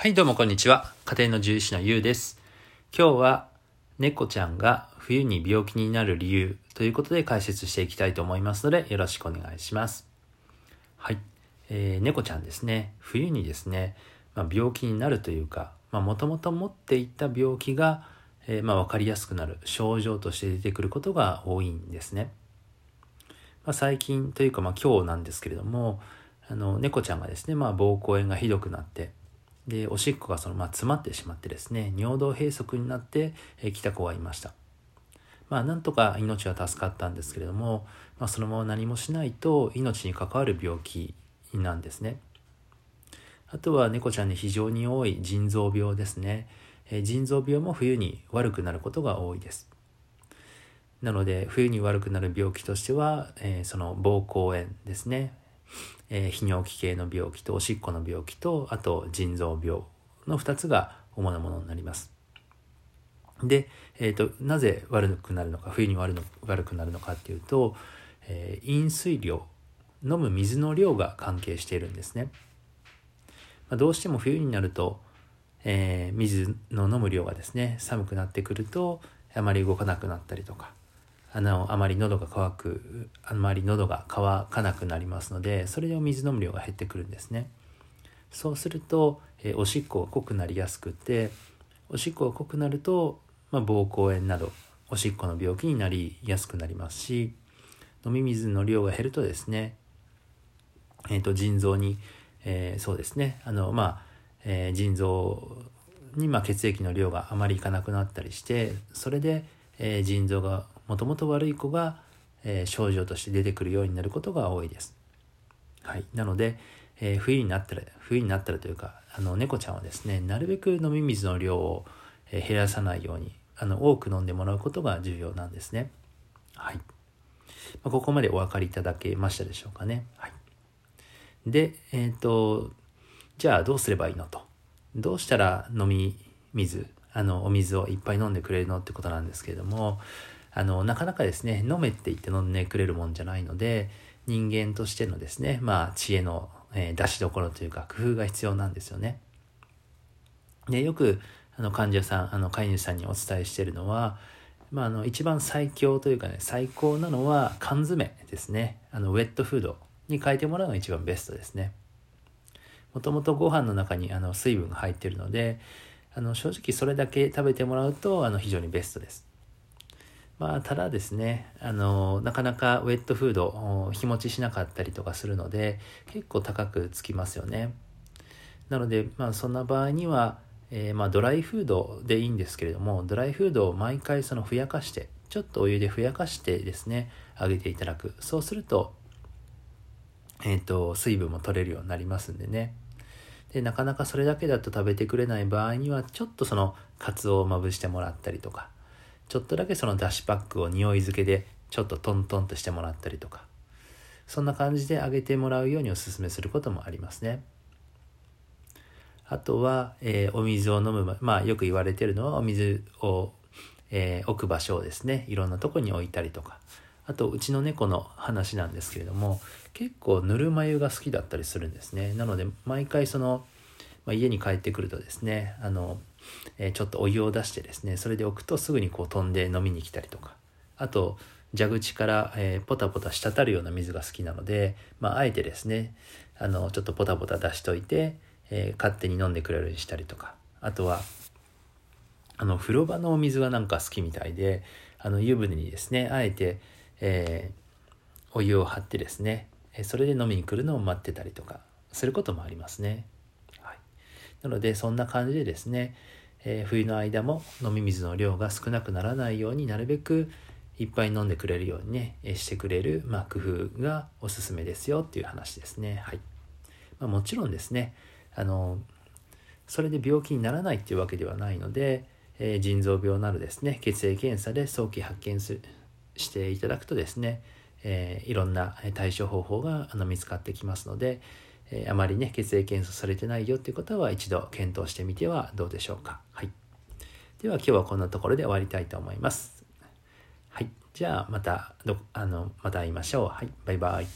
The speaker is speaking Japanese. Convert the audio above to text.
はい、どうもこんにちは。家庭の獣医師のゆうです。今日は猫ちゃんが冬に病気になる理由ということで解説していきたいと思いますのでよろしくお願いします。はい、えー、猫ちゃんですね。冬にですね、まあ、病気になるというか、もともと持っていた病気が、えー、まあ、分かりやすくなる症状として出てくることが多いんですね。まあ、最近というか、ま、今日なんですけれども、あの猫ちゃんがですね、まあ、膀胱炎がひどくなってでおしっこがその、まあ、詰まってしまってですね尿道閉塞になってき、た子がいました。まあなんとか命は助かったんですけれども、まあ、そのまま何もしないと命に関わる病気なんですね。あとは猫ちゃんに非常に多い腎臓病ですね、腎臓病も冬に悪くなることが多いです。なので冬に悪くなる病気としては、えー、その膀胱炎ですね。えー、泌尿器系の病気とおしっこの病気とあと腎臓病の2つが主なものになります。で、えーと、なぜ悪くなるのか冬に悪の悪くなるのかっていうと、えー、飲水量飲む水の量が関係しているんですね。まあ、どうしても冬になると、えー、水の飲む量がですね寒くなってくるとあまり動かなくなったりとかあのあまり喉が渇くあまり喉が渇かなくなりますのでそれでお水飲む量が減ってくるんですね。そうすると、えおしっこが濃くなりやすくておしっこが濃くなると、まあ、膀胱炎などおしっこの病気になりやすくなりますし飲み水の量が減るとですね、えーと、腎臓に、えー、そうですねあのまあ、えー、腎臓に、まあ、血液の量があまりいかなくなったりしてそれで、えー、腎臓がもともと悪い子が、えー、症状として出てくるようになることが多いです。はい、なので、えー、冬になったら冬になったらというかあの猫ちゃんはですねなるべく飲み水の量を、減らさないようにあの多く飲んでもらうことが重要なんですね。はいまあ、ここまでお分かりいただけましたでしょうかね。はい、で、えっ、ー、とじゃあどうすればいいのとどうしたら飲み水あのお水をいっぱい飲んでくれるのってことなんですけれどもあのなかなかですね飲めって言って飲んでくれるもんじゃないので人間としてのですねまあ知恵の、えー、出しどころというか工夫が必要なんですよね。でよくあの患者さんあの飼い主さんにお伝えしているのは、まあ、あの一番最強というかね最高なのは缶詰ですねあのウェットフードに変えてもらうのが一番ベストですね。もともとご飯の中にあの水分が入ってるのであの正直それだけ食べてもらうとあの非常にベストです。まあ、ただですね、あの、なかなかウェットフード、日持ちしなかったりとかするので、結構高くつきますよね。なので、まあ、そんな場合には、えー、まあ、ドライフードでいいんですけれども、ドライフードを毎回そのふやかして、ちょっとお湯でふやかしてですね、あげていただく。そうすると、えっ、ー、と、水分も取れるようになりますんでね。で、なかなかそれだけだと食べてくれない場合には、ちょっとその、カツオをまぶしてもらったりとか、ちょっとだけそのだしパックを匂い付けでちょっとトントンとしてもらったりとかそんな感じで揚げてもらうようにおすすめすることもありますね。あとは、えー、お水を飲むまあよく言われてるのはお水を、えー、置く場所をですね。いろんなとこに置いたりとか。あとうちの猫の話なんですけれども結構ぬるま湯が好きだったりするんですね。なので毎回その、まあ、家に帰ってくるとですねあのえー、ちょっとお湯を出してですねそれで置くとすぐにこう飛んで飲みに来たりとかあと蛇口から、えー、ポタポタ滴るような水が好きなので、まあ、あえてですねあのちょっとポタポタ出しといて、えー、勝手に飲んでくれるようにしたりとかあとはあの風呂場のお水がなんか好きみたいであの湯船にですねあえて、えー、お湯を張ってですねそれで飲みに来るのを待ってたりとかすることもありますね。なのでそんな感じでですねえー、冬の間も飲み水の量が少なくならないようになるべくいっぱい飲んでくれるようにね、してくれる、まあ、工夫がおすすめですよっていう話ですね。はいまあ、もちろんですねあのそれで病気にならないっていうわけではないので、えー、腎臓病などですね血液検査で早期発見すしていただくとですね、えー、いろんな対処方法があの見つかってきますので、えー、あまりね、血液検査されてないよっていう方は一度検討してみてはどうでしょうか。はい。では今日はこんなところで終わりたいと思います。はい。じゃあまた、どあの、また会いましょう。はい。バイバイ。